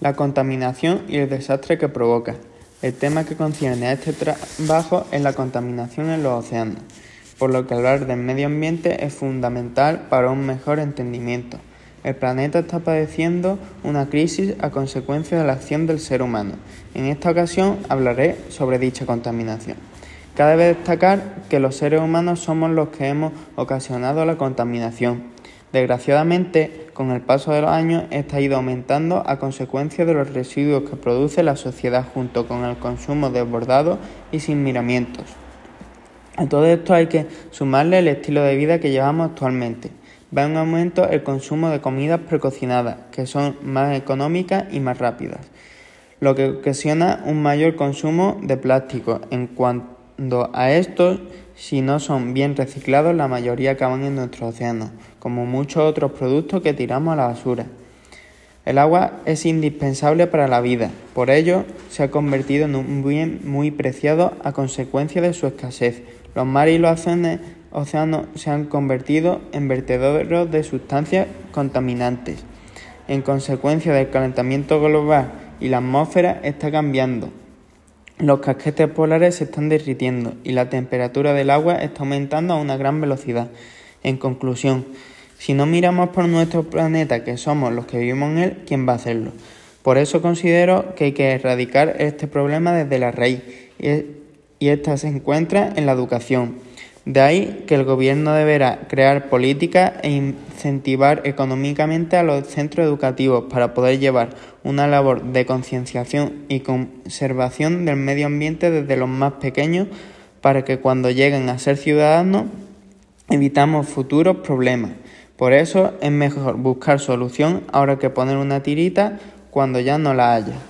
la contaminación y el desastre que provoca. El tema que concierne a este trabajo es la contaminación en los océanos, por lo que hablar del medio ambiente es fundamental para un mejor entendimiento. El planeta está padeciendo una crisis a consecuencia de la acción del ser humano. En esta ocasión hablaré sobre dicha contaminación. Cabe destacar que los seres humanos somos los que hemos ocasionado la contaminación. Desgraciadamente, con el paso de los años, esta ha ido aumentando a consecuencia de los residuos que produce la sociedad junto con el consumo desbordado y sin miramientos. A todo esto hay que sumarle el estilo de vida que llevamos actualmente va en aumento el consumo de comidas precocinadas, que son más económicas y más rápidas, lo que ocasiona un mayor consumo de plástico. En cuanto a estos, si no son bien reciclados, la mayoría acaban en nuestros océanos, como muchos otros productos que tiramos a la basura. El agua es indispensable para la vida, por ello se ha convertido en un bien muy preciado a consecuencia de su escasez. Los mares y los océanos se han convertido en vertederos de sustancias contaminantes. En consecuencia del calentamiento global y la atmósfera está cambiando. Los casquetes polares se están derritiendo y la temperatura del agua está aumentando a una gran velocidad. En conclusión, si no miramos por nuestro planeta, que somos los que vivimos en él, ¿quién va a hacerlo? Por eso considero que hay que erradicar este problema desde la raíz y esta se encuentra en la educación. De ahí que el Gobierno deberá crear políticas e incentivar económicamente a los centros educativos para poder llevar una labor de concienciación y conservación del medio ambiente desde los más pequeños para que cuando lleguen a ser ciudadanos evitamos futuros problemas. Por eso es mejor buscar solución ahora que poner una tirita cuando ya no la haya.